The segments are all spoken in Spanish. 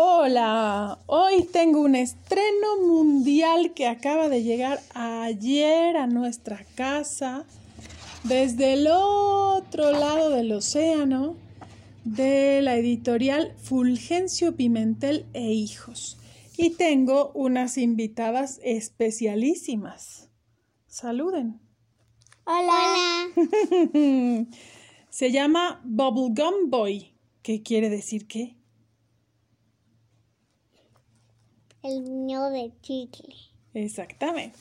Hola, hoy tengo un estreno mundial que acaba de llegar ayer a nuestra casa desde el otro lado del océano de la editorial Fulgencio Pimentel e Hijos. Y tengo unas invitadas especialísimas. Saluden. Hola. Se llama Bubblegum Boy. ¿Qué quiere decir qué? El niño de chicle. Exactamente.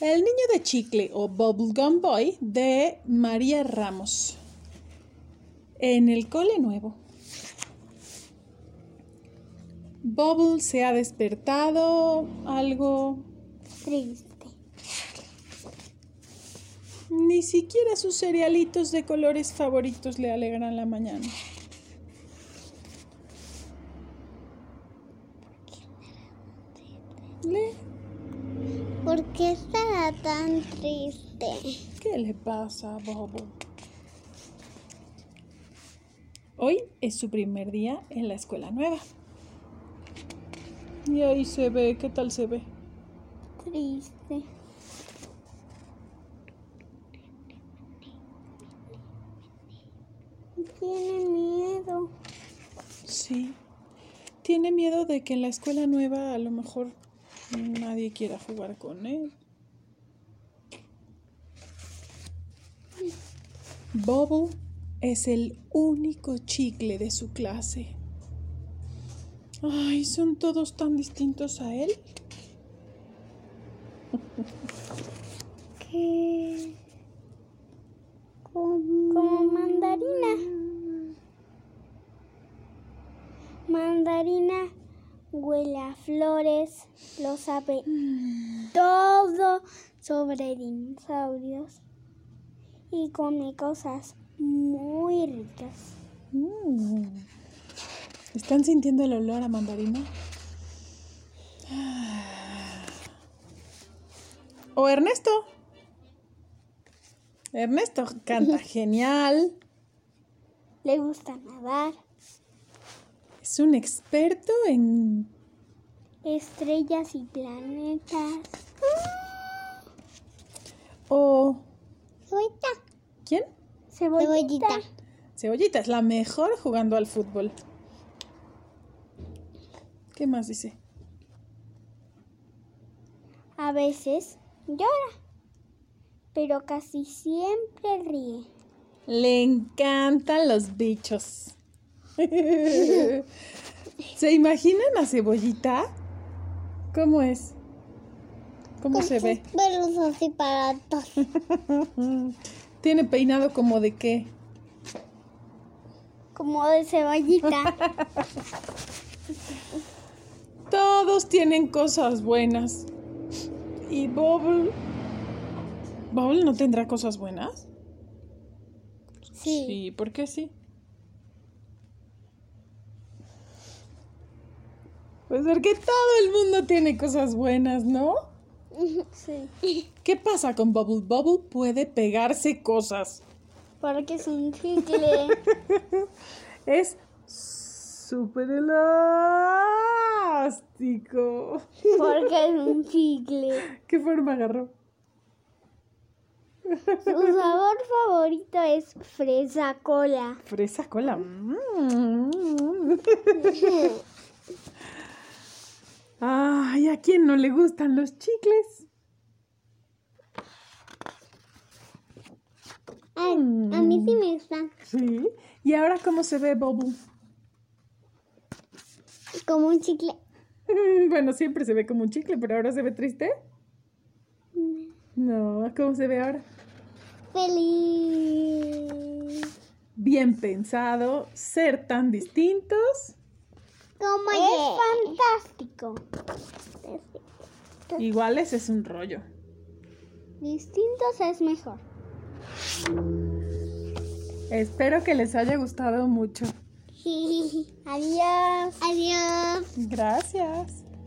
El niño de chicle o Bubblegum Boy de María Ramos. En el cole nuevo. Bubble se ha despertado algo. Triste. Ni siquiera sus cerealitos de colores favoritos le alegran la mañana. ¿Por qué estará tan triste? ¿Qué le pasa Bubble? Hoy es su primer día en la escuela nueva. Y ahí se ve, ¿qué tal se ve? Triste. Tiene miedo. Sí. Tiene miedo de que en la escuela nueva a lo mejor nadie quiera jugar con él. Bubble es el único chicle de su clase. Ay, son todos tan distintos a él. ¿Qué? Como mandarina. Mandarina huele a flores, lo sabe todo sobre dinosaurios y come cosas muy ricas. Mm. ¿Están sintiendo el olor a mandarina? Ah. ¿O Ernesto? Ernesto canta genial. Le gusta nadar, Es un experto en... estrellas y planetas. ¿O Cebollita. quién? Cebollita. Cebollita es la mejor jugando al fútbol. ¿Qué más dice? A veces llora, pero casi siempre ríe. Le encantan los bichos. ¿Se imaginan a Cebollita? ¿Cómo es? ¿Cómo se ve? Pelos así para. Tiene peinado como de qué? Como de cebollita. Todos tienen cosas buenas. ¿Y Bubble? ¿Bubble no tendrá cosas buenas? Sí. Sí, ¿por qué sí? Pues porque todo el mundo tiene cosas buenas, ¿no? Sí. ¿Qué pasa con Bubble? Bubble puede pegarse cosas. Porque es un chicle. Es súper elástico. Porque es un chicle. ¿Qué forma agarró? Su sabor favorito es fresa cola. Fresa cola. Mm. ¿a quién no le gustan los chicles? Ay, a mí sí me gustan. Sí. ¿Y ahora cómo se ve Bubble? Como un chicle. Bueno, siempre se ve como un chicle, pero ahora se ve triste. No, ¿cómo se ve ahora? Feliz. Bien pensado, ser tan distintos. Como es fantástico. Iguales es un rollo. Distintos es mejor. Espero que les haya gustado mucho. Adiós. Adiós. Gracias.